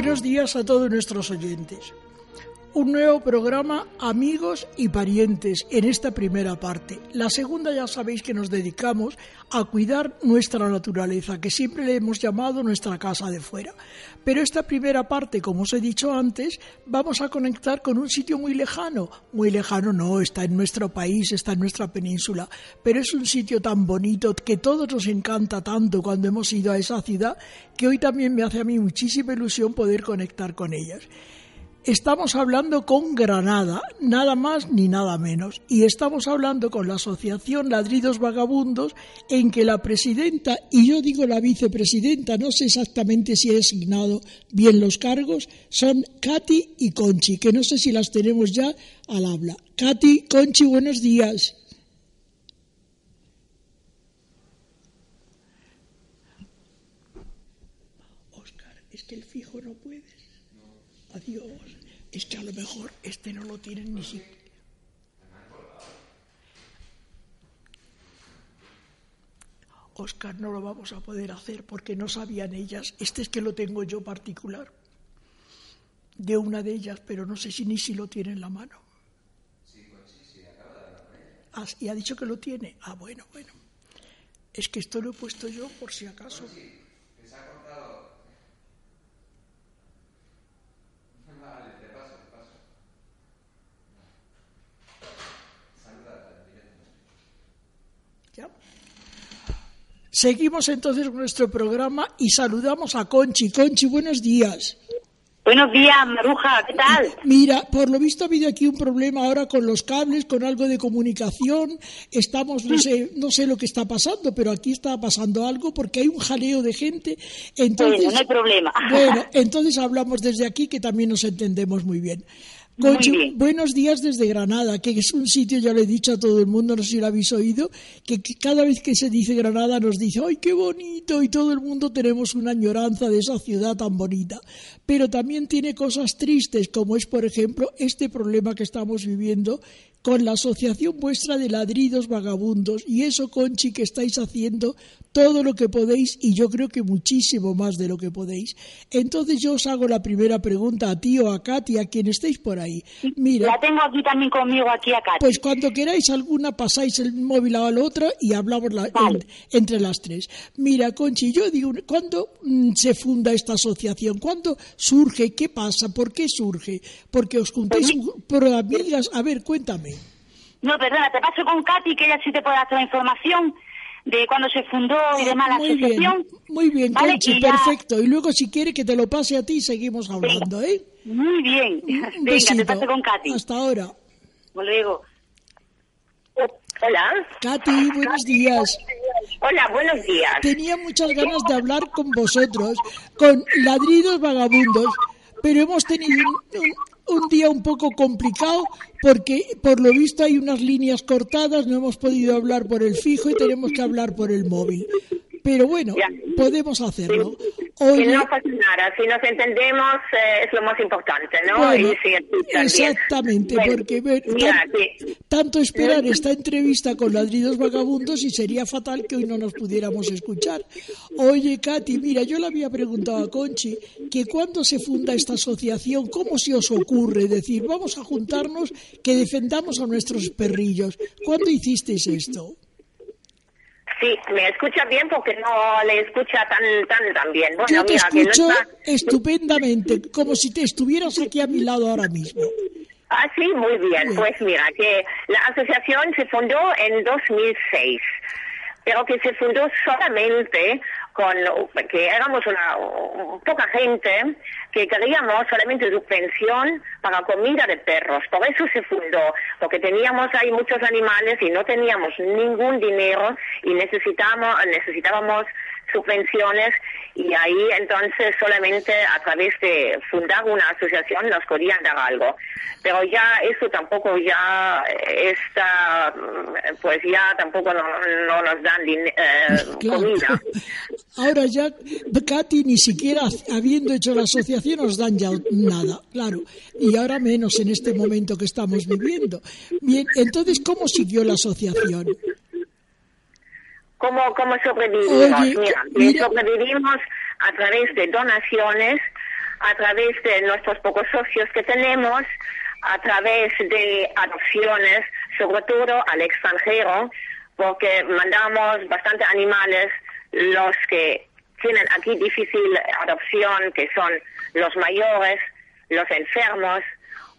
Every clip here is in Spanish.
Buenos días a todos nuestros oyentes. Un nuevo programa Amigos y Parientes en esta primera parte. La segunda ya sabéis que nos dedicamos a cuidar nuestra naturaleza, que siempre le hemos llamado nuestra casa de fuera. Pero esta primera parte, como os he dicho antes, vamos a conectar con un sitio muy lejano. Muy lejano no, está en nuestro país, está en nuestra península, pero es un sitio tan bonito que todos nos encanta tanto cuando hemos ido a esa ciudad que hoy también me hace a mí muchísima ilusión poder conectar con ellas. Estamos hablando con Granada, nada más ni nada menos, y estamos hablando con la Asociación Ladridos Vagabundos, en que la presidenta, y yo digo la vicepresidenta, no sé exactamente si he asignado bien los cargos, son Katy y Conchi, que no sé si las tenemos ya al habla. Katy, Conchi, buenos días. Oscar, es que el fijo no puedes. Adiós. Es que a lo mejor este no lo tienen ni siquiera. Oscar, no lo vamos a poder hacer porque no sabían ellas. Este es que lo tengo yo particular. De una de ellas, pero no sé si ni si lo tiene en la mano. Ah, y ha dicho que lo tiene. Ah, bueno, bueno. Es que esto lo he puesto yo por si acaso. Seguimos entonces con nuestro programa y saludamos a Conchi. Conchi, buenos días. Buenos días, Maruja, ¿qué tal? Mira, por lo visto ha habido aquí un problema ahora con los cables, con algo de comunicación. Estamos, no sé, no sé lo que está pasando, pero aquí está pasando algo porque hay un jaleo de gente. Entonces, Bueno, no hay problema. Bueno, entonces hablamos desde aquí que también nos entendemos muy bien. Buenos días desde Granada, que es un sitio, ya lo he dicho a todo el mundo, no sé si lo habéis oído, que cada vez que se dice Granada nos dice, ¡ay, qué bonito! Y todo el mundo tenemos una añoranza de esa ciudad tan bonita. Pero también tiene cosas tristes, como es, por ejemplo, este problema que estamos viviendo con la Asociación Vuestra de Ladridos Vagabundos. Y eso, Conchi, que estáis haciendo todo lo que podéis y yo creo que muchísimo más de lo que podéis. Entonces yo os hago la primera pregunta a ti o a Katy, a quien estéis por ahí. Mira, La tengo aquí también conmigo, aquí acá. pues cuando queráis alguna pasáis el móvil a la otra y hablamos la- Vale. en- entre las tres. Mira, Conchi, yo digo, ¿cuándo mm, se funda esta asociación? ¿Cuándo surge? ¿Qué pasa? ¿Por qué surge? Porque os juntáis por amigas. A ver, cuéntame. No, perdona, te paso con Katy, que ella sí te puede dar toda la información de cuándo se fundó y demás la Ah, muy bien, asociación. muy bien, Vale, Conchi, y ya- perfecto. Y luego si quiere que te lo pase a ti y seguimos hablando, ¿eh? Muy bien. Un Venga, besito. te paso con Katy. Hasta ahora. Luego. Hola. Katy, buenos días. Hola, buenos días. Tenía muchas ganas de hablar con vosotros, con ladridos vagabundos, pero hemos tenido un, un- un día un poco complicado porque por lo visto hay unas líneas cortadas, no hemos podido hablar por el fijo y tenemos que hablar por el móvil. Pero bueno, Ya. podemos hacerlo. Que Oye, no pasa nada, si nos entendemos eh, es lo más importante, ¿no? Bueno, si bien. exactamente, Bueno, porque tan- tanto esperar esta entrevista con ladridos vagabundos y sería fatal que hoy no nos pudiéramos escuchar. Oye, Katy, mira, yo le había preguntado a Conchi que cuándo se funda esta asociación, cómo se os ocurre decir, vamos a juntarnos que defendamos a nuestros perrillos. ¿Cuándo hicisteis esto? Sí, me escucha bien porque no le escucha tan tan tan bien. Bueno, Yo te mira, que no escucho está... estupendamente, como si te estuvieras aquí a mi lado ahora mismo. Ah, sí, muy bien. Bien. Pues mira, que la asociación se fundó en 2006, pero que se fundó solamente con que éramos una poca gente que queríamos solamente subvención para comida de perros. Por eso se fundó, porque teníamos ahí muchos animales y no teníamos ningún dinero y necesitábamos, necesitábamos subvenciones y ahí entonces solamente a través de fundar una asociación nos podían dar algo. Pero ya eso tampoco ya está, pues ya tampoco no, no nos dan eh, Claro. comida. Ahora ya, Katy, ni siquiera habiendo hecho la asociación nos dan ya nada, claro. Y ahora menos en este momento que estamos viviendo. Bien, entonces, ¿cómo siguió la asociación? ¿Cómo, cómo sobrevivimos? Oye, mira, mira. sobrevivimos a través de donaciones, a través de nuestros pocos socios que tenemos, a través de adopciones, sobre todo al extranjero, porque mandamos bastante animales, los que tienen aquí difícil adopción, que son los mayores, los enfermos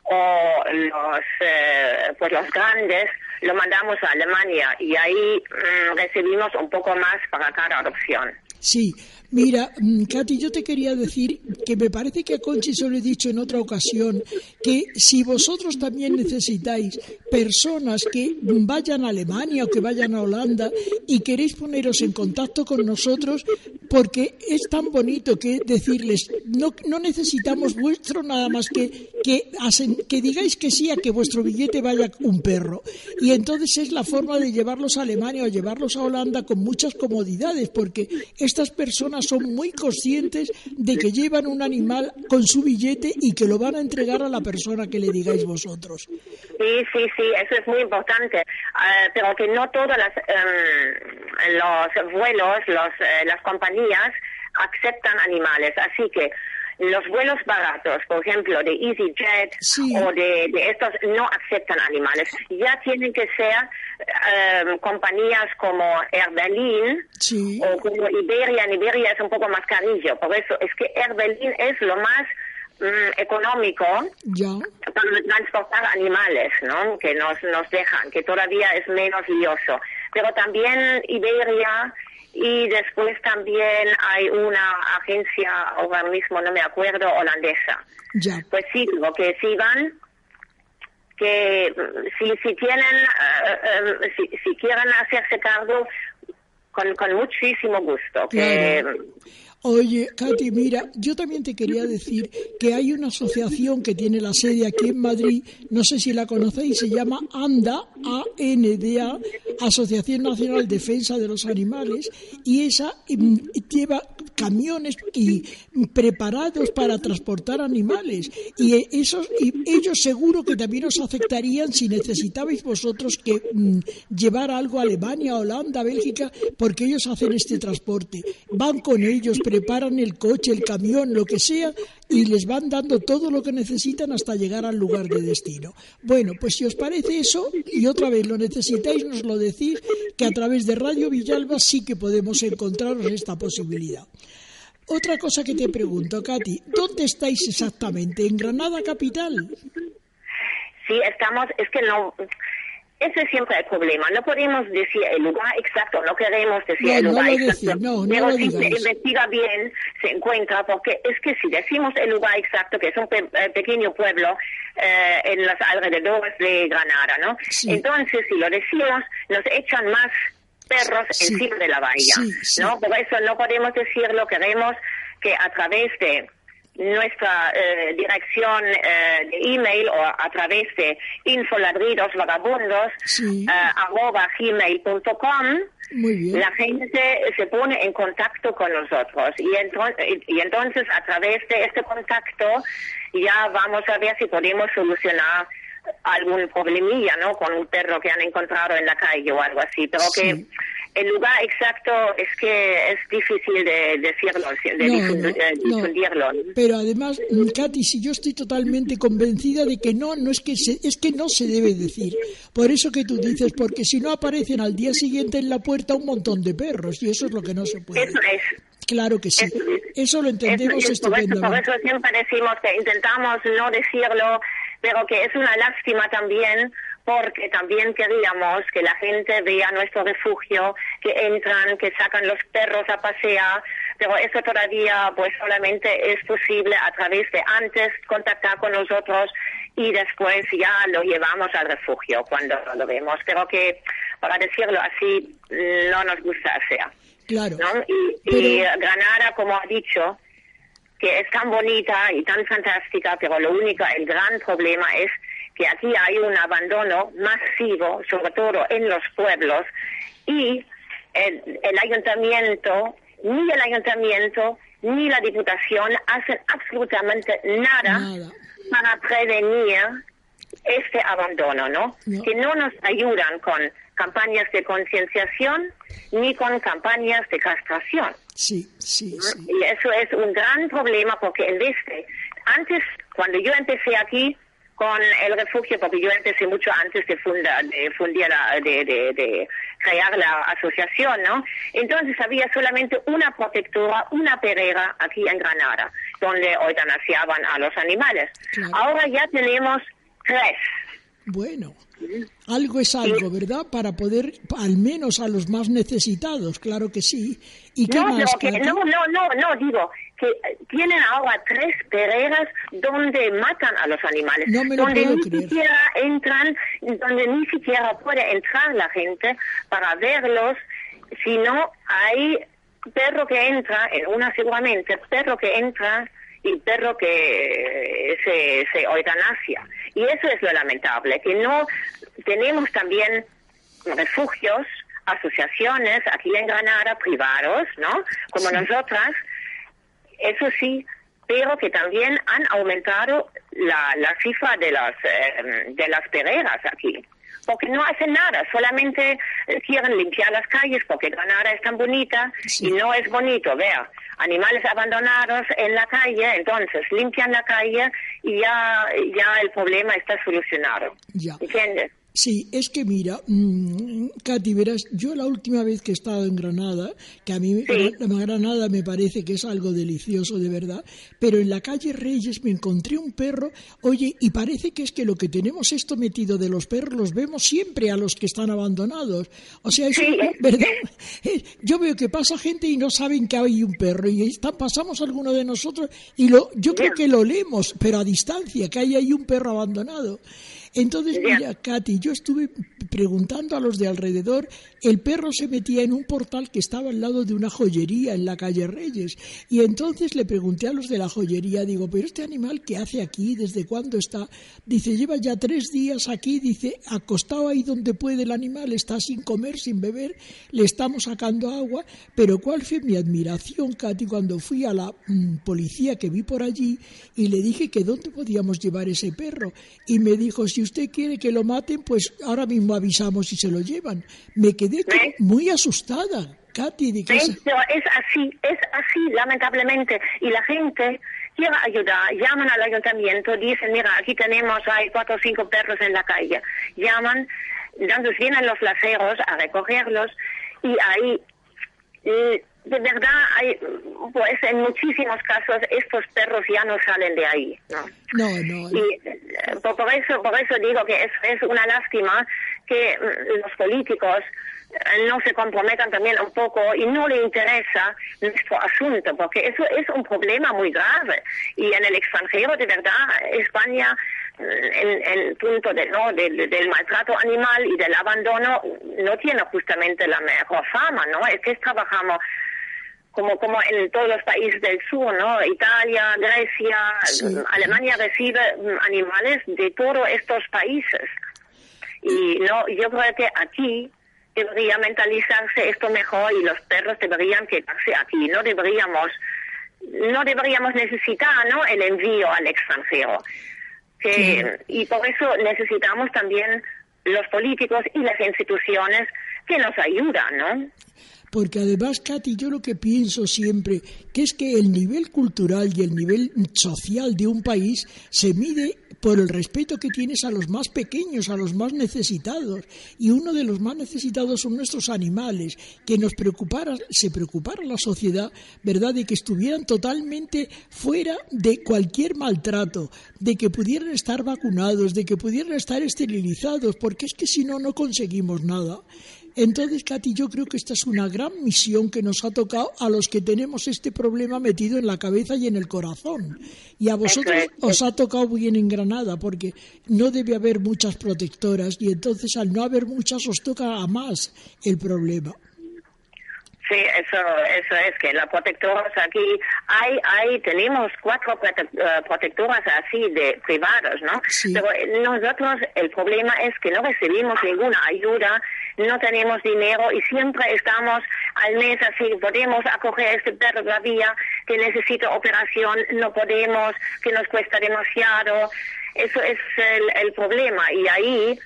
o los, eh, pues los grandes, lo mandamos a Alemania y ahí mm, recibimos un poco más para cada adopción. Sí, mira, mm, Katy, yo te quería decir que me parece que a Conchi se lo he dicho en otra ocasión, que si vosotros también necesitáis personas que vayan a Alemania o que vayan a Holanda y queréis poneros en contacto con nosotros, porque es tan bonito que decirles, no, no necesitamos vuestro nada más que, que, que digáis que sí a que vuestro billete vaya un perro. Y entonces es la forma de llevarlos a Alemania o llevarlos a Holanda con muchas comodidades, porque estas personas son muy conscientes de que llevan un animal con su billete y que lo van a entregar a la persona que le digáis vosotros. Sí, sí, sí, eso es muy importante, Ah, pero que no todos las, em, los vuelos, los, eh, las compañías aceptan animales, así que los vuelos baratos, por ejemplo, de EasyJet Sí. o de, de estos, no aceptan animales. Ya tienen que ser em, compañías como Air Berlin Sí, o como Iberia. En Iberia es un poco más carillo, por eso es que Air Berlin es lo más mm, económico ya. para transportar animales, ¿no? Que nos, nos dejan, que todavía es menos lioso. Pero también Iberia y después también hay una agencia, ahora mismo no me acuerdo, holandesa. Ya, Pues sí, lo que sí van, que si, si tienen, eh, eh, si, si quieren hacerse cargo, con, con muchísimo gusto. Que, Claro. Oye, Katy, mira, yo también te quería decir que hay una asociación que tiene la sede aquí en Madrid, no sé si la conocéis, se llama ANDA, A-N-D-A, Asociación Nacional Defensa de los Animales, y esa mm, lleva camiones y preparados para transportar animales. Y eh, esos, y ellos seguro que también os afectarían si necesitabais vosotros que mm, llevar algo a Alemania, Holanda, Bélgica, porque ellos hacen este transporte. Van con ellos, preparan el coche, el camión, lo que sea, y les van dando todo lo que necesitan hasta llegar al lugar de destino. Bueno, pues si os parece eso, y otra vez lo necesitáis, nos lo decís, que a través de Radio Villalba sí que podemos encontraros esta posibilidad. Otra cosa que te pregunto, Katy, ¿dónde estáis exactamente? ¿En Granada capital? Sí, estamos, es que no, ese es siempre el problema. No podemos decir el lugar exacto, no queremos decir No, el no lugar lo exacto. no, no pero lo si se investiga bien, se encuentra, porque es que si decimos el lugar exacto, que es un pe- eh, pequeño pueblo eh, en los alrededores de Granada, ¿no? Sí. Entonces, si lo decimos, nos echan más perros Sí. encima de la bahía, sí. ¿no? Por eso no podemos decirlo, queremos que a través de nuestra eh, dirección eh, de email o a través de infoladridosvagabundos Sí. eh, arroba gmail.com la gente se pone en contacto con nosotros y, entro- y- y entonces a través de este contacto ya vamos a ver si podemos solucionar algún problemilla, ¿no? Con un perro que han encontrado en la calle o algo así. Pero Sí. que el lugar exacto es que es difícil de decirlo, de No, difundir- no, no. difundirlo. Pero además, Katy, si yo estoy totalmente convencida de que no, no es que se, es que no se debe decir. Por eso que tú dices, porque si no aparecen al día siguiente en la puerta un montón de perros y eso es lo que no se puede. Eso es. Claro que sí. Eso es. Eso lo entendemos Eso- eso- por, eso, por estupendamente. eso siempre decimos que intentamos no decirlo, pero que es una lástima también, porque también queríamos que la gente vea nuestro refugio, que entran, que sacan los perros a pasear, pero eso todavía pues solamente es posible a través de antes contactar con nosotros y después ya lo llevamos al refugio cuando lo vemos. Pero que, para decirlo así, no nos gusta hacer. Claro. ¿no? Y, y Granada, como ha dicho, que es tan bonita y tan fantástica, pero lo único, el gran problema es que aquí hay un abandono masivo, sobre todo en los pueblos, y el, el ayuntamiento, ni el ayuntamiento, ni la diputación hacen absolutamente nada, Nada. para prevenir este abandono, ¿no? No. Que no nos ayudan con campañas de concienciación ni con campañas de castración. Sí, sí, sí. Y eso es un gran problema porque en vez de, antes, cuando yo empecé aquí con el refugio, porque yo empecé mucho antes de fundar, de fundir la- de, de, de crear la asociación, ¿no? Entonces había solamente una protectora, una perera aquí en Granada, donde eutanasiaban a los animales. Claro. Ahora ya tenemos tres. Bueno, algo es algo, ¿verdad? Para poder, al menos a los más necesitados, claro que sí. ¿Y qué No, más, que- no, no, no, no, digo que tienen ahora tres pereras donde matan a los animales, No me lo donde puedo ni creer. siquiera entran, donde ni siquiera puede entrar la gente para verlos, sino hay perro que entra, en una seguramente, perro que entra y perro que eh, se, se eutanasia. Y eso es lo lamentable, que no tenemos también refugios, asociaciones aquí en Granada, privados, ¿no? Como nosotras, eso sí, pero que también han aumentado la, la cifra de las, eh, de las pereras aquí. Porque no hacen nada, solamente eh, quieren limpiar las calles porque Granada es tan bonita Sí. y no es bonito ver animales abandonados en la calle, entonces limpian la calle y ya, ya el problema está solucionado. Ya. ¿Entiendes? Sí, es que mira, mm, Katy, verás, yo la última vez que he estado en Granada, que a mí Sí. la Granada me parece que es algo delicioso de verdad, pero en la calle Reyes me encontré un perro, oye, y parece que es que lo que tenemos esto metido de los perros los vemos siempre a los que están abandonados. O sea, es Sí. ¿verdad? Eh, Yo veo que pasa gente y no saben que hay un perro y está, pasamos alguno de nosotros y lo, yo creo que lo leemos, pero a distancia, que hay ahí un perro abandonado. Entonces, mira, Katy, yo estuve preguntando a los de alrededor, el perro se metía en un portal que estaba al lado de una joyería en la calle Reyes. Y entonces le pregunté a los de la joyería, digo, pero este animal, ¿qué hace aquí? ¿Desde cuándo está? Dice, lleva ya tres días aquí, dice, acostado ahí donde puede el animal, está sin comer, sin beber, le estamos sacando agua. Pero ¿cuál fue mi admiración, Katy, cuando fui a la mm, policía que vi por allí y le dije que dónde podíamos llevar ese perro? Y me dijo, si usted quiere que lo maten, pues ahora mismo avisamos y se lo llevan. Me quedé muy asustada, Katy, de es así, es así, lamentablemente. Y la gente quiere ayudar, llaman al ayuntamiento, dicen, mira, aquí tenemos, hay cuatro o cinco perros en la calle. Llaman, entonces vienen los laceros a recogerlos y ahí, de verdad, hay, pues en muchísimos casos estos perros ya no salen de ahí. ¿no? No, no, no. Y eh, por, por eso, por eso digo que es, es una lástima que mm, los políticos eh, no se comprometan también un poco y no le interesa nuestro asunto, porque eso es un problema muy grave. Y en el extranjero, de verdad, España, mm, en en el punto de, ¿no? del, del maltrato animal y del abandono, no tiene justamente la mejor fama, ¿no? Es que trabajamos como como en todos los países del sur, ¿no? Italia, Grecia, Sí. Alemania recibe mm, animales de todos estos países. Y no, yo creo que aquí debería mentalizarse esto mejor y los perros deberían quedarse aquí. No deberíamos, no deberíamos necesitar, ¿no? El envío al extranjero. Que, y por eso necesitamos también los políticos y las instituciones que nos ayuda, ¿no? Porque además, Katy, yo lo que pienso siempre, que es que el nivel cultural y el nivel social de un país se mide por el respeto que tienes a los más pequeños, a los más necesitados. Y uno de los más necesitados son nuestros animales, que nos preocupara, se preocupara la sociedad, ¿verdad?, de que estuvieran totalmente fuera de cualquier maltrato, de que pudieran estar vacunados, de que pudieran estar esterilizados, porque es que si no, no conseguimos nada. Entonces, Katy, yo creo que esta es una gran misión que nos ha tocado a los que tenemos este problema metido en la cabeza y en el corazón. Y a vosotros os ha tocado bien en Granada, porque no debe haber muchas protectoras y entonces al no haber muchas os toca a más el problema. Sí, eso, eso es que las protectoras aquí, hay, hay, tenemos cuatro eh, protectoras así de privados, ¿no? Sí. Pero nosotros el problema es que no recibimos ninguna ayuda, no tenemos dinero y siempre estamos al mes así, podemos acoger a este perro todavía que necesita operación, no podemos, que nos cuesta demasiado. Eso es el, el problema y ahí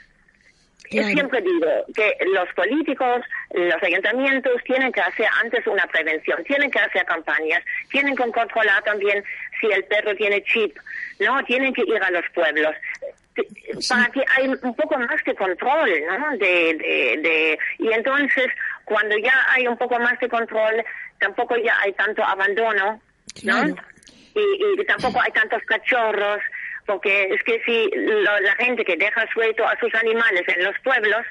Claro. siempre digo que los políticos, los ayuntamientos tienen que hacer antes una prevención, tienen que hacer campañas, tienen que controlar también si el perro tiene chip, ¿no? Tienen que ir a los pueblos para que hay un poco más de control, ¿no? De, de, de, y entonces, cuando ya hay un poco más de control, tampoco ya hay tanto abandono, ¿no? Claro. y, y tampoco hay tantos cachorros, porque es que si lo- la gente que deja suelto a sus animales en los pueblos,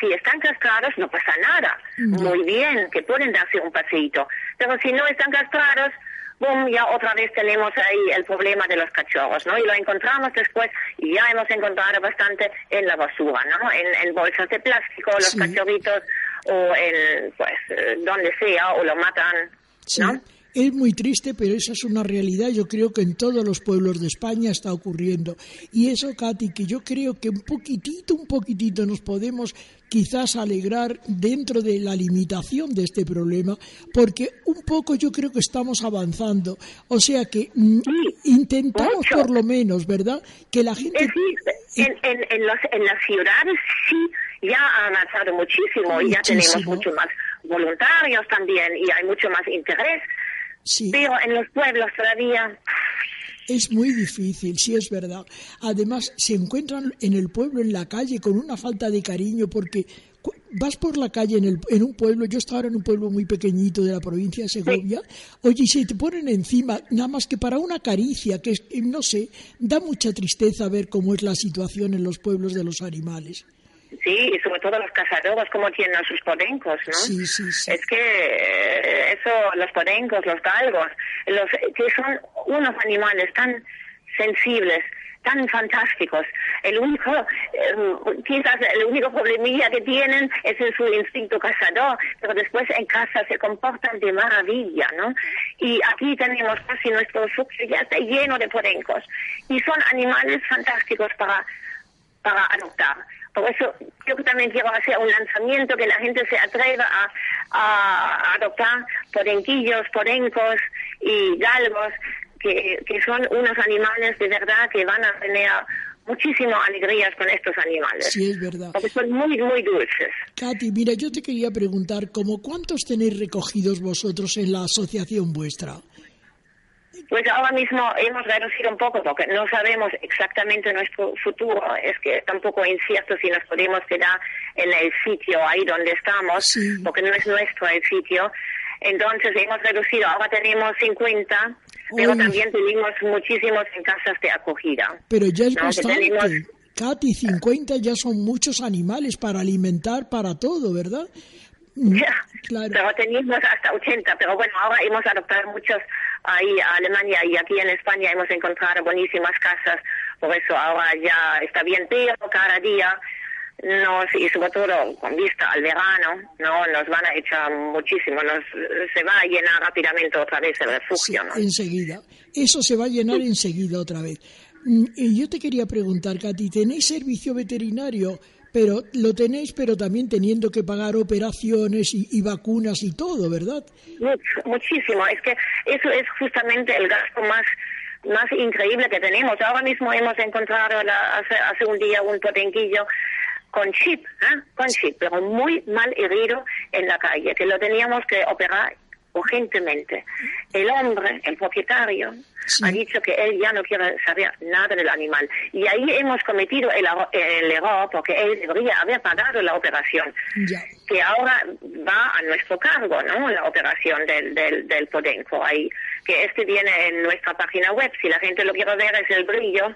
si están castrados no pasa nada. Muy bien, que pueden darse un paseíto. Pero si no están castrados, boom, ya otra vez tenemos ahí el problema de los cachorros, ¿no? Y lo encontramos después, y ya hemos encontrado bastante en la basura, ¿no? En, en bolsas de plástico, los Sí. cachorritos, o en, pues, eh, donde sea, o lo matan, Sí. ¿no? Es muy triste, pero esa es una realidad. Yo creo que en todos los pueblos de España está ocurriendo. Y eso, Katy, que yo creo que un poquitito, un poquitito nos podemos quizás alegrar dentro de la limitación de este problema, porque un poco yo creo que estamos avanzando. O sea que mm, intentamos mucho. por lo menos, ¿verdad? Que la gente... Es decir, en, en, en, los, en las ciudades sí ya ha avanzado muchísimo y ya tenemos mucho más voluntarios también y hay mucho más interés, Sí. pero en los pueblos todavía Es muy difícil, sí es verdad. Además, se encuentran en el pueblo, en la calle, con una falta de cariño, porque vas por la calle en, el, en un pueblo, yo estaba en un pueblo muy pequeñito de la provincia de Segovia, oye, y se te ponen encima, nada más que para una caricia, que que, no sé, da mucha tristeza ver cómo es la situación en los pueblos de los animales. Sí, y sobre todo los cazadores, como tienen a sus podencos, ¿no? Sí, sí, sí. Es que eh, eso, los podencos, los galgos, los, que son unos animales tan sensibles, tan fantásticos. El único, eh, quizás el único problemilla que tienen es en su instinto cazador, pero después en casa se comportan de maravilla, ¿no? Y aquí tenemos casi nuestro sucre ya está lleno de podencos. Y son animales fantásticos para para adoptar. Por eso yo también quiero hacer un lanzamiento que la gente se atreva a, a adoptar podenquillos, podencos y galgos, que, que son unos animales de verdad que van a tener muchísimas alegrías con estos animales. Sí, es verdad. Porque son muy, muy dulces. Katy, mira, yo te quería preguntar, ¿cómo cuántos tenéis recogidos vosotros en la asociación vuestra? Pues ahora mismo hemos reducido un poco porque no sabemos exactamente nuestro futuro. Es que tampoco es incierto si nos podemos quedar en el sitio ahí donde estamos, Sí. porque no es nuestro el sitio. Entonces hemos reducido. Ahora tenemos 50, pero también tenemos muchísimos en casas de acogida. Pero ya es No, bastante. tenemos- Katy, 50 ya son muchos animales para alimentar, para todo, ¿verdad? Mm, Ya, Claro. Pero teníamos hasta 80, pero bueno, ahora hemos adoptado muchos ahí a Alemania y aquí en España hemos encontrado buenísimas casas, por eso ahora ya está bien, pero cada día nos, y sobre todo con vista al verano, no nos van a echar muchísimo, nos se va a llenar rápidamente otra vez el Sí, refugio, ¿no? enseguida. Eso se va a llenar enseguida otra vez. Mm, Y yo te quería preguntar, Katy, ¿tenéis servicio veterinario? Pero lo tenéis, pero también teniendo que pagar operaciones y, y vacunas y todo, ¿verdad? Much- muchísimo. Es que eso es justamente el gasto más más increíble que tenemos. Ahora mismo hemos encontrado la- hace, hace un día un potenquillo con chip, ¿eh? con chip, pero muy mal herido en la calle, que lo teníamos que operar urgentemente. El hombre, el propietario, Sí. ha dicho que él ya no quiere saber nada del animal. Y ahí hemos cometido el, el error porque él debería haber pagado la operación, que ahora va a nuestro cargo, ¿no? La operación del, del, del podenco ahí, que este viene en nuestra página web. Si la gente lo quiere ver es el brillo,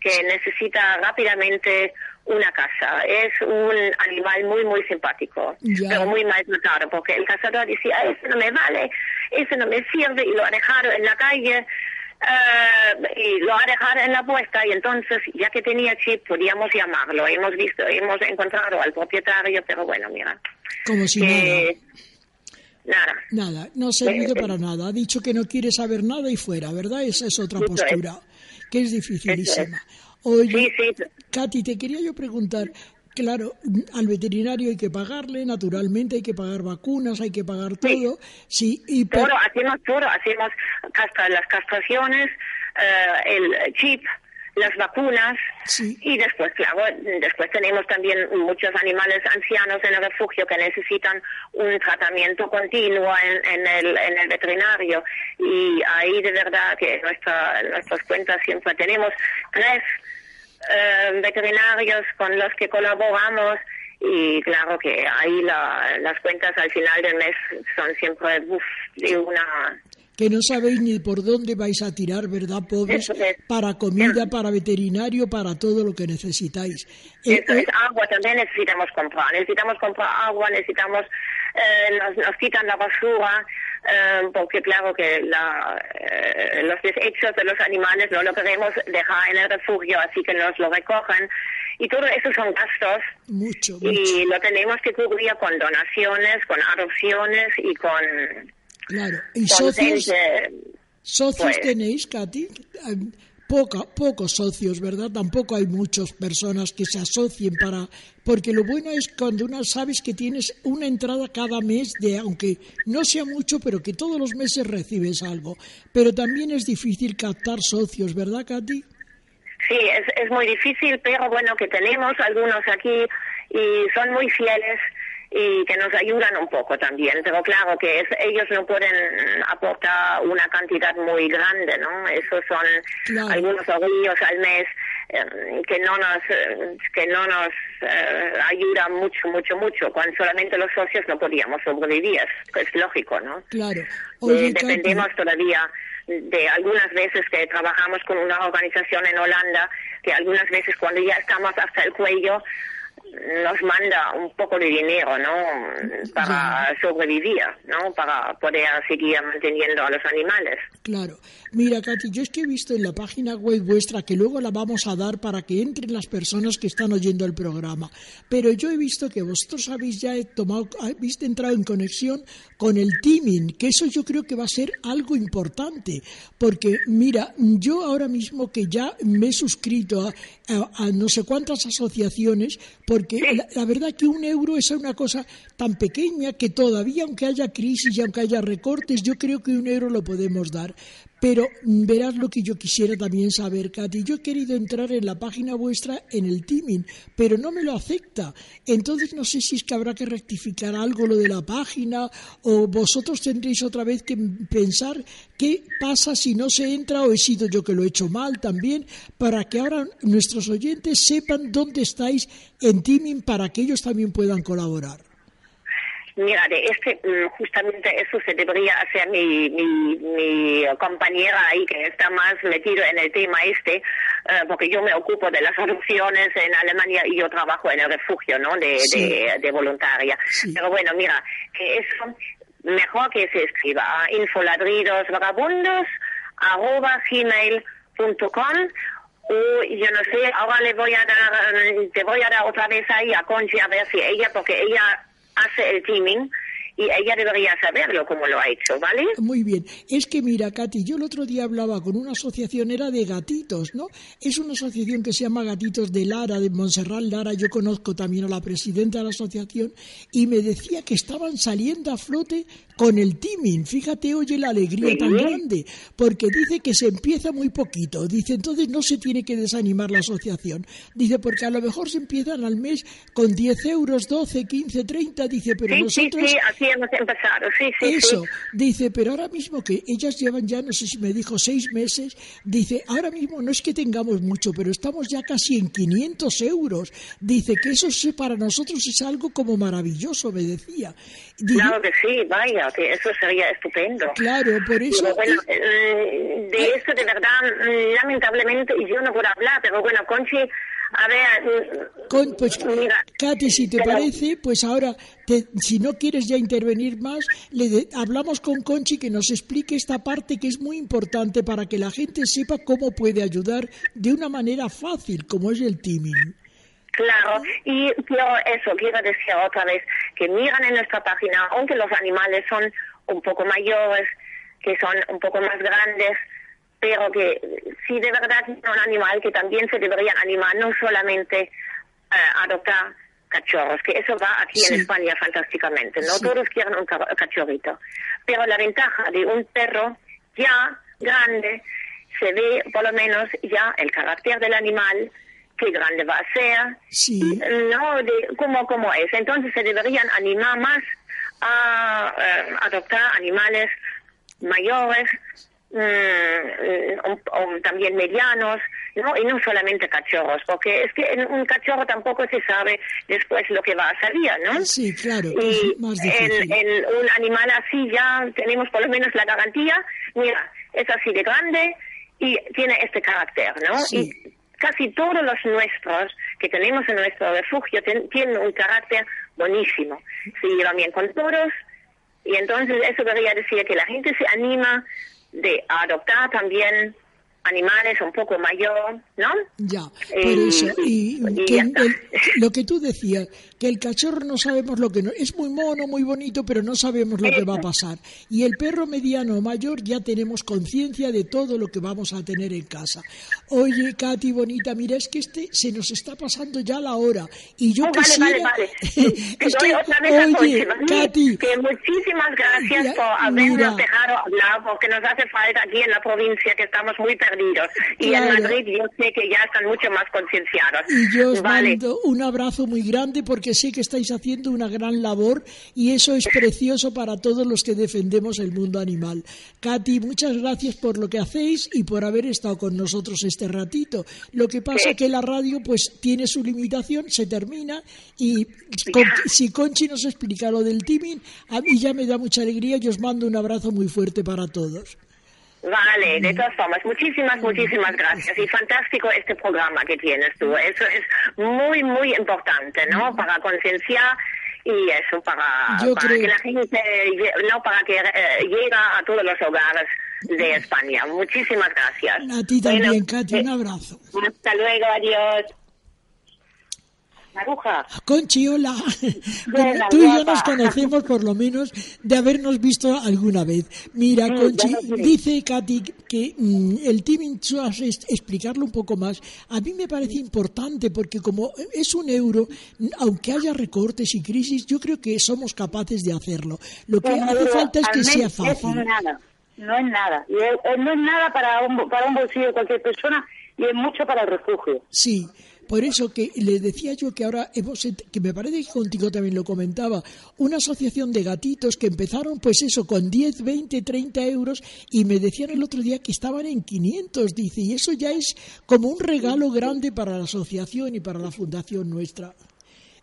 que necesita rápidamente una casa. Es un animal muy, muy simpático, pero muy maltratado, porque el cazador decía, ese no me vale, ese no me sirve, y lo ha dejado en la calle, eh, y lo ha dejado en la puesta, y entonces, ya que tenía chip, podíamos llamarlo. Hemos visto, hemos encontrado al propietario, pero bueno, mira, Como si nada. que... Nada. Nada, no ha servido para nada. Ha dicho que no quiere saber nada y fuera, ¿verdad? Esa es otra Eso es. postura, que es dificilísima. Oye, Sí, sí. Katy, te quería yo preguntar, claro, al veterinario hay que pagarle, naturalmente hay que pagar vacunas, hay que pagar todo. Sí, y Todo, hacemos todo, hacemos castra- las castraciones, eh, el chip, las vacunas Sí. y después, claro, después tenemos también muchos animales ancianos en el refugio que necesitan un tratamiento continuo en, en el, en el veterinario y ahí de verdad que nuestra, nuestras cuentas siempre tenemos tres eh, veterinarios con los que colaboramos y claro que ahí la- las cuentas al final del mes son siempre uf, de una que no sabéis ni por dónde vais a tirar, ¿verdad, pobres? Es. Para comida, para veterinario, para todo lo que necesitáis. Eh, Eso eh, es, agua también necesitamos comprar. Necesitamos comprar agua, necesitamos, eh, nos, nos quitan la basura, eh, porque claro que la, eh, los desechos de los animales no lo queremos dejar en el refugio, así que nos lo recogen. Y todo eso son gastos mucho, mucho. y lo tenemos que cubrir con donaciones, con adopciones y con, Claro. ¿Y socios? gente- ¿Socios Pues- tenéis, Katy? Poca, pocos socios, ¿verdad? Tampoco hay muchas personas que se asocien para... Porque lo bueno es cuando uno sabes que tienes una entrada cada mes, de aunque no sea mucho, pero que todos los meses recibes algo. Pero también es difícil captar socios, ¿verdad, Katy? Sí, es, es muy difícil, pero bueno, que tenemos algunos aquí y son muy fieles y que nos ayudan un poco también. Pero claro que es- ellos no pueden aportar una cantidad muy grande, ¿no? Esos son Claro. algunos orillos al mes eh, que no nos eh, que no nos eh, ayudan mucho, mucho, mucho. Cuando solamente los socios no podíamos sobrevivir, es, es lógico, ¿no? Claro. Eh, Oye, dependemos todavía de algunas veces que trabajamos con una organización en Holanda, que algunas veces cuando ya estamos hasta el cuello nos manda un poco de dinero, ¿no? Para sobrevivir, ¿no? Para poder seguir manteniendo a los animales. Claro. Mira, Katy, yo es que he visto en la página web vuestra, que luego la vamos a dar para que entren las personas que están oyendo el programa, pero yo he visto que vosotros habéis ya tomado, habéis entrado en conexión con el teaming, que eso yo creo que va a ser algo importante, porque mira, yo ahora mismo que ya me he suscrito a, a- a no sé cuántas asociaciones, porque la, la verdad que un euro es una cosa tan pequeña que todavía, aunque haya crisis y aunque haya recortes, yo creo que un euro lo podemos dar. Pero mm, verás lo que yo quisiera también saber, Katy. Yo he querido entrar en la página vuestra en el teaming, pero no me lo acepta. Entonces no sé si es que habrá que rectificar algo lo de la página o vosotros tendréis otra vez que pensar qué pasa si no se entra o he sido yo que lo he hecho mal también, para que ahora nuestros oyentes sepan dónde estáis en teaming para que ellos también puedan colaborar. Mira, de este, mm, justamente eso se debería hacer mi, mi, mi compañera ahí que está más metido en el tema este, eh, porque yo me ocupo de las adopciones en Alemania y yo trabajo en el refugio, ¿no? De, Sí. de, de voluntaria. Sí. Pero bueno, mira, que eso mejor que se escriba a infoladridosvagabundos arroba gmail.com o yo no sé, ahora le voy a dar, eh, te voy a dar otra vez ahí a Conchi a ver si ella, porque ella hace el teaming y ella debería saberlo como lo ha hecho, ¿vale? Muy bien. Es que mira, Katy, yo el otro día hablaba con una asociación, era de gatitos, ¿no? Es una asociación que se llama Gatitos de Lara, de Montserrat Lara. Yo conozco también a la presidenta de la asociación y me decía que estaban saliendo a flote con el timing. Fíjate, oye la alegría tan grande, porque dice que se empieza muy poquito. Dice, entonces no se tiene que desanimar la asociación. Dice, porque a lo mejor se empiezan al mes con 10 euros, 12, 15, 30. Dice, pero Sí, nosotros... sí, sí, así hemos empezado, sí, sí, Eso, dice, pero ahora mismo que ellas llevan ya, no sé si me dijo, seis meses, dice, ahora mismo no es que tengamos mucho, pero estamos ya casi en 500 euros. Dice que eso sí, para nosotros es algo como maravilloso, me decía. Dice, Claro que sí, vaya, que eso sería estupendo. claro, por eso... Pero bueno, es- eh, de eso de verdad, mm, lamentablemente, yo no puedo hablar, pero bueno, Conchi, a ver, mm, Con- pues, mira, Katy, si te pero- parece, pues ahora, te- si no quieres ya intervenir más, le de- hablamos con Conchi que nos explique esta parte que es muy importante para que la gente sepa cómo puede ayudar de una manera fácil, como es el teaming. Claro, y quiero eso, quiero decir otra vez, que miran en nuestra página, aunque los animales son un poco mayores, que son un poco más grandes, pero que si de verdad es un animal que también se deberían animar, no solamente eh, adoptar cachorros, que eso va aquí Sí. en España fantásticamente, no Sí. todos quieren un ca- cachorrito, pero la ventaja de un perro ya grande se ve por lo menos ya el carácter del animal, qué grande va a ser, Sí. no de cómo, cómo es. Entonces se deberían animar más a eh, adoptar animales mayores, mm, o también medianos, ¿no? y no solamente cachorros, porque es que en un cachorro tampoco se sabe después lo que va a salir, ¿no? Sí, claro, Y más en, en un animal así ya tenemos por lo menos la garantía, mira, es así de grande y tiene este carácter, ¿no? Sí. Y casi todos los nuestros que tenemos en nuestro refugio tienen un carácter buenísimo. Se llevan bien con todos y entonces eso debería decir que la gente se anima de adoptar también animales un poco mayor, ¿no? Ya, por Eh, eso. Y y que el- lo que tú decías, que el cachorro no sabemos lo que no. Es muy mono, muy bonito, pero no sabemos lo que va a pasar. Y el perro mediano o mayor ya tenemos conciencia de todo lo que vamos a tener en casa. Oye, Katy, bonita, mira, es que este se nos está pasando ya la hora. Y yo Oh, vale, quisiera. vale, vale. Te es que, oye, ¿vale? Katy, que muchísimas gracias por mira. habernos dejado hablar, porque nos hace falta aquí en la provincia que estamos muy perdidos. Y Claro. en Madrid yo sé que ya están mucho más concienciados. Y yo os vale. mando un abrazo muy grande porque sé que estáis haciendo una gran labor y eso es precioso para todos los que defendemos el mundo animal. Katy, muchas gracias por lo que hacéis y por haber estado con nosotros este ratito. Lo que pasa es que la radio pues tiene su limitación, se termina y con- si Conchi nos explica lo del timing, a mí ya me da mucha alegría y os mando un abrazo muy fuerte para todos. Vale, de todas formas, muchísimas, muchísimas gracias. Y fantástico este programa que tienes tú. Eso es muy, muy importante, ¿no? Para concienciar y eso, para, Yo para creo- que la gente, no, para que eh, llegue a todos los hogares de España. Muchísimas gracias. A ti también, Bueno, Katy, eh, un abrazo. Hasta luego, adiós. Maruja. Conchi, hola. Bueno, tú y yo guapa. nos conocemos por lo menos de habernos visto alguna vez. Mira, Mm, Conchi, sé. dice Katy que mm, el teaming Trust es explicarlo un poco más. A mí me parece importante porque como es un euro, aunque haya recortes y crisis, yo creo que somos capaces de hacerlo. Lo que Un hace falta es que sea es fácil. nada, no es nada. Y es- es- no es nada para un, para un bolsillo de cualquier persona y es mucho para el refugio. Sí, por eso que le decía yo que ahora hemos, que me parece que contigo también lo comentaba, una asociación de gatitos que empezaron pues eso con 10, 20, 30 euros y me decían el otro día que estaban en 500, dice, y eso ya es como un regalo grande para la asociación y para la fundación nuestra.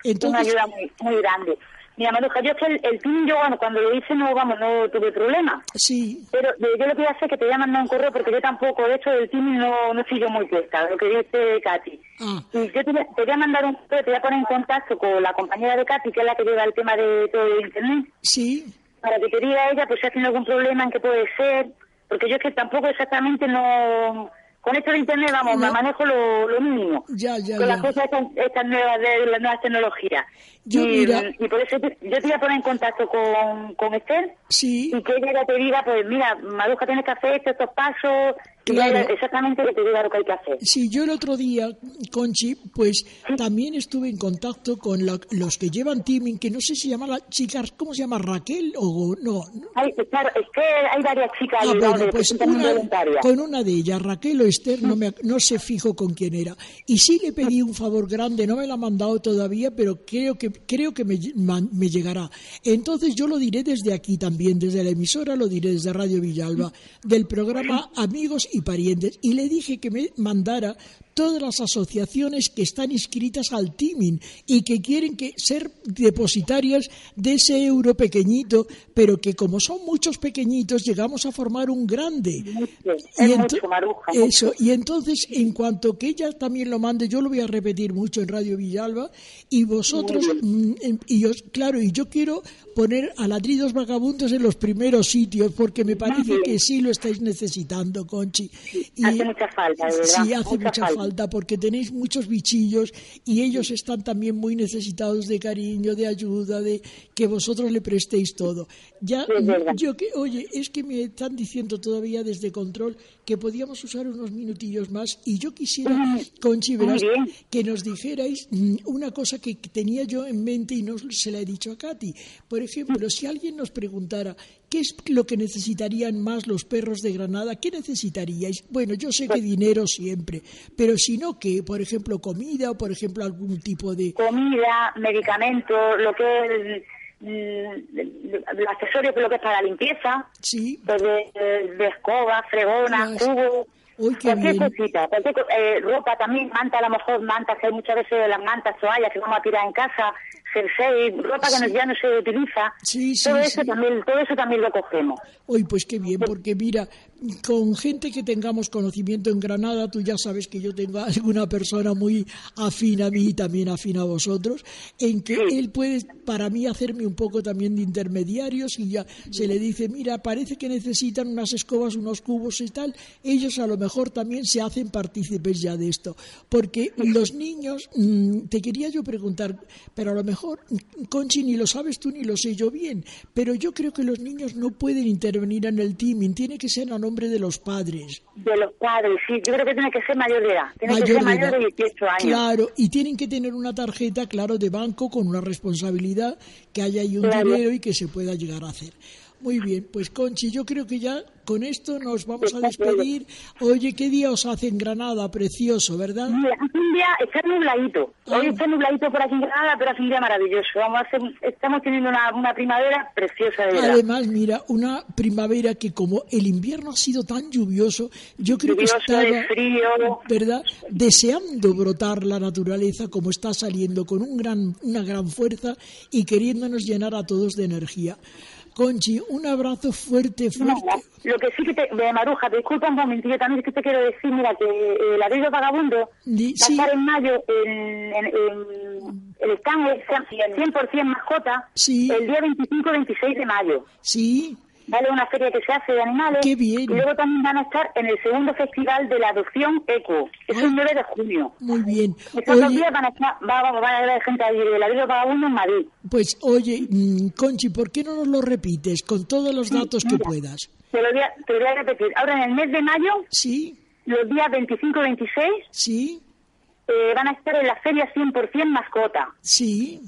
Es una Entonces, ayuda muy, muy grande. Mira, Maruja, yo es que el, el PIN, yo bueno, cuando lo hice no, vamos, no tuve problema. sí, Pero eh, yo lo que voy a hacer es que te voy a mandar un correo porque yo tampoco, de hecho, del PIN no, no estoy yo muy puesta, lo que dice Katy. ah, Y yo te, voy a- te voy a mandar un correo, te voy a poner en contacto con la compañera de Katy, que es la que lleva el tema de todo el Internet. sí, para que te diga ella pues si ha tenido algún problema en qué puede ser, porque yo es que tampoco exactamente no... Con esto de internet, vamos, No. me manejo lo, lo mínimo. ya, ya, Con las cosas estas, estas nuevas de las nuevas tecnologías. Yo, y, mira- y por eso te- yo te voy a poner en contacto con, con Esther Sí, y que ella te diga, pues mira, Maruja, tienes que hacer estos, estos pasos Claro. exactamente que te diga lo que hay que hacer. Sí, yo el otro día, Conchi, pues también estuve en contacto con la- los que llevan teaming, que no sé si llama la chica, ¿cómo se llama? Raquel o no. Hay, claro, es que hay varias chicas Ah, bueno, de- pues que una- con una de ellas, Raquel o Esther, no, me, no sé fijo con quién era. Y sí le pedí un favor grande, no me la ha mandado todavía, pero creo que, creo que me, me llegará. Entonces yo lo diré desde aquí también, desde la emisora, lo diré desde Radio Villalba, del programa Amigos y Parientes. Y le dije que me mandara todas las asociaciones que están inscritas al teaming y que quieren que ser depositarias de ese euro pequeñito, pero que como son muchos pequeñitos llegamos a formar un grande. ento- Maruja, eso, y entonces en cuanto que ella también lo mande, yo lo voy a repetir mucho en Radio Villalba y vosotros mm, em, y os, claro, y yo quiero poner a ladridos vagabundos en los primeros sitios porque me parece que sí lo estáis necesitando, Conchi. Y- Hace mucha falta, de verdad. Sí, hace mucha, mucha falta porque tenéis muchos bichillos y ellos están también muy necesitados de cariño, de ayuda, de que vosotros le prestéis todo. Ya, yo que, oye, es que me están diciendo todavía desde control que podíamos usar unos minutillos más y yo quisiera, Conchi, verás, que nos dijerais mm, una cosa que tenía yo en mente y no se la he dicho a Katy. Por ejemplo, si alguien nos preguntara qué es lo que necesitarían más los perros de Granada, ¿qué necesitaríais? Bueno, yo sé que dinero siempre, pero si no, que, por ejemplo, comida o, por ejemplo, algún tipo de... Comida, medicamentos, lo que es el, mm, accesorio que lo que es para la limpieza, Sí, pues de, de- de escoba, fregona, Las- cubo, Uy, qué cualquier bien. cosita, cualquier eh, ropa también, manta a lo mejor, mantas, que hay muchas veces las mantas, toallas que vamos a tirar en casa, jersey, ropa que no- ya no se utiliza, Sí, sí, todo eso sí. también, todo eso también lo cogemos. Hoy, pues qué bien, porque mira, con gente que tengamos conocimiento en Granada, tú ya sabes que yo tengo alguna persona muy afín a mí y también afín a vosotros, en que él puede, para mí, hacerme un poco también de intermediarios y ya se le dice, mira, parece que necesitan unas escobas, unos cubos y tal, ellos a lo mejor también se hacen partícipes ya de esto, porque los niños, mm, te quería yo preguntar, pero a lo mejor, mm, Conchi, ni lo sabes tú ni lo sé yo bien, pero yo creo que los niños no pueden intervenir en el teaming, tiene que ser a nombre de los padres. De los padres, sí, yo creo que tiene que ser mayor de edad, tiene que Mayor ser de mayor de edad. 18 años. Claro, y tienen que tener una tarjeta, claro, de banco con una responsabilidad, que haya ahí un Claro. dinero y que se pueda llegar a hacer. Muy bien, pues Conchi, yo creo que ya con esto nos vamos a despedir. Oye, ¿qué día os hace en Granada? Precioso, ¿verdad? Mira, hace un día está nubladito. Hoy está nubladito por aquí en Granada, pero hace un día maravilloso. Vamos a hacer, estamos teniendo una, una primavera preciosa, de verdad. Además, mira, una primavera que como el invierno ha sido tan lluvioso, yo creo Lluvioso, que estaba, de frío. ¿verdad? Deseando brotar la naturaleza como está saliendo con un gran, una gran fuerza y queriéndonos llenar a todos de energía. Conchi, un abrazo fuerte, fuerte. Lo que sí que te, de Maruja, te disculpa un momentillo, también es que te quiero decir, mira, que eh, el abrigo vagabundo Di- va a estar en mayo en, en, en- el stand es 100% mascota Sí. el día 25-26 de mayo. Sí, Vale, una feria que se hace de animales. Qué bien. Y luego también van a estar en el segundo festival de la adopción ECO. Es el 9 de junio. muy bien. Estos dos días van a estar, va, va, va a haber gente allí de la Villa Vagabundo en Madrid. pues oye, mm, Conchi, ¿por qué no nos lo repites con todos los datos que puedas? Te lo voy a, te lo voy a repetir. Ahora en el mes de mayo, Sí, los días 25 y 26, sí, eh, van a estar en la feria 100% mascota. sí,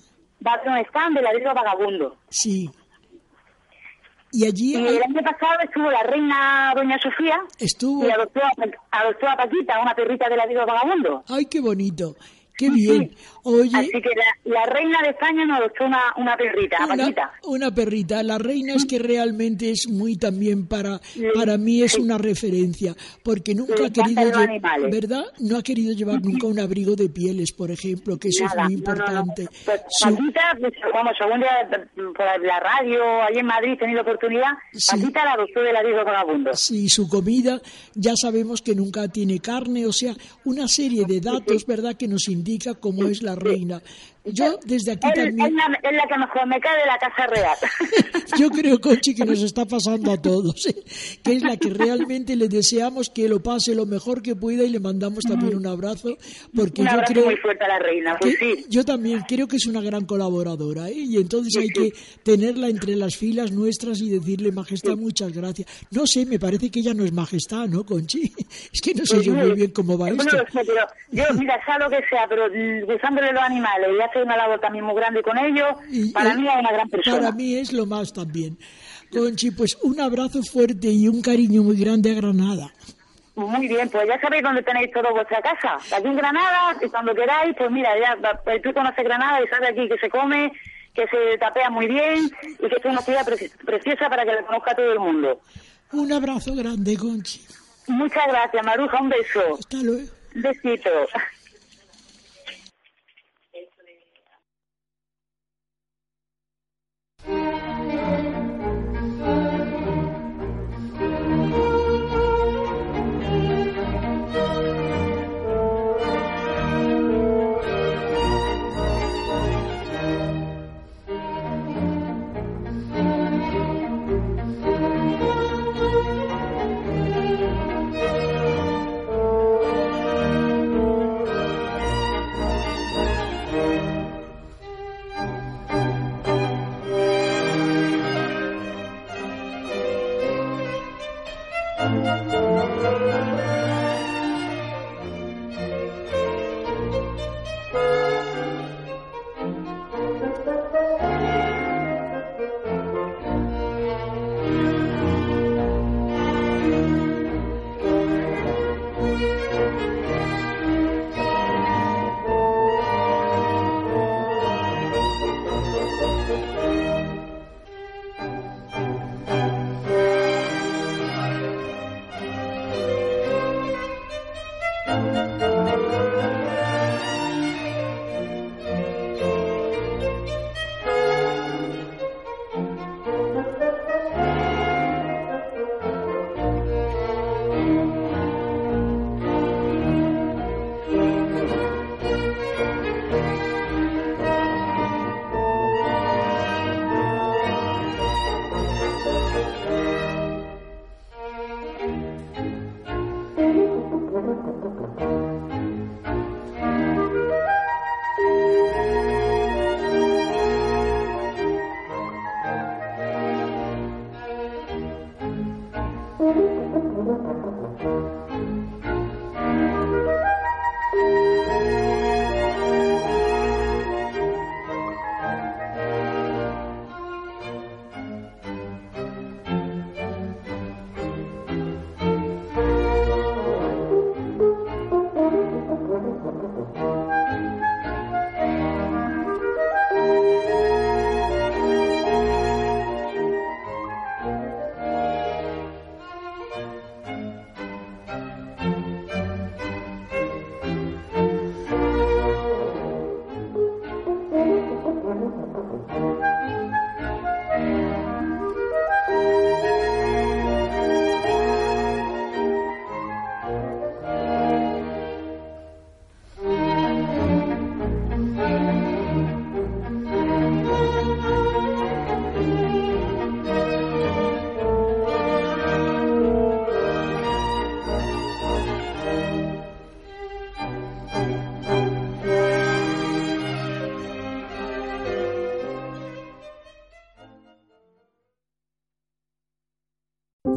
Va a haber un stand de la Villa Vagabundo. sí. Y allí hay- el año pasado estuvo la reina Doña Sofía estuvo... y adoptó adoptó a Paquita, una perrita de la Villa Vagabundo. ¡Ay, qué bonito! ¡Qué bien! Oye, Así que la, la reina de España nos adoptó una, una perrita, a una, una perrita. La reina es que realmente es muy también para, para mí es una referencia, porque nunca ha querido. ¿verdad? No ha querido llevar nunca un abrigo de pieles, por ejemplo, que eso Nada, es muy no, no, no. importante. Pues Su- Paquita, pues, vamos, algún día por la radio, allí en Madrid, he tenido oportunidad, Sí. Paquita la adoptó de la Villa Vagabundo. si su comida ya sabemos que nunca tiene carne, o sea, una serie de datos, ¿verdad?, que nos indica cómo es la reina. Yo desde aquí también... es la, es la que mejor me cae de la Casa Real. Yo creo, Conchi, que nos está pasando a todos, ¿eh? que es la que realmente le deseamos que lo pase lo mejor que pueda y le mandamos también un abrazo, porque Un yo abrazo creo muy fuerte a la reina, pues que- sí. yo también creo que es una gran colaboradora, ¿eh? y entonces hay que tenerla entre las filas nuestras y decirle, Majestad, muchas gracias. No sé, me parece que ella no es Majestad, ¿no, Conchi? Es que no sé yo muy bien cómo va Yo no esto. sé, pero yo, mira, sea lo que sea, pero mm, gusándole los animales y hace una labor también muy grande con ellos, Y- para y- mí es una gran persona. Para mí es lo más también. Conchi, pues un abrazo fuerte y un cariño muy grande a Granada. Muy bien, pues ya sabéis dónde tenéis toda vuestra casa. Aquí en Granada, y cuando queráis, pues mira, ya pues tú conoces Granada y sabes aquí que se come, que se tapea muy bien y que es una ciudad preci- preciosa para que la conozca todo el mundo. Un abrazo grande, Conchi. Muchas gracias, Maruja, un beso. Hasta luego. Besito.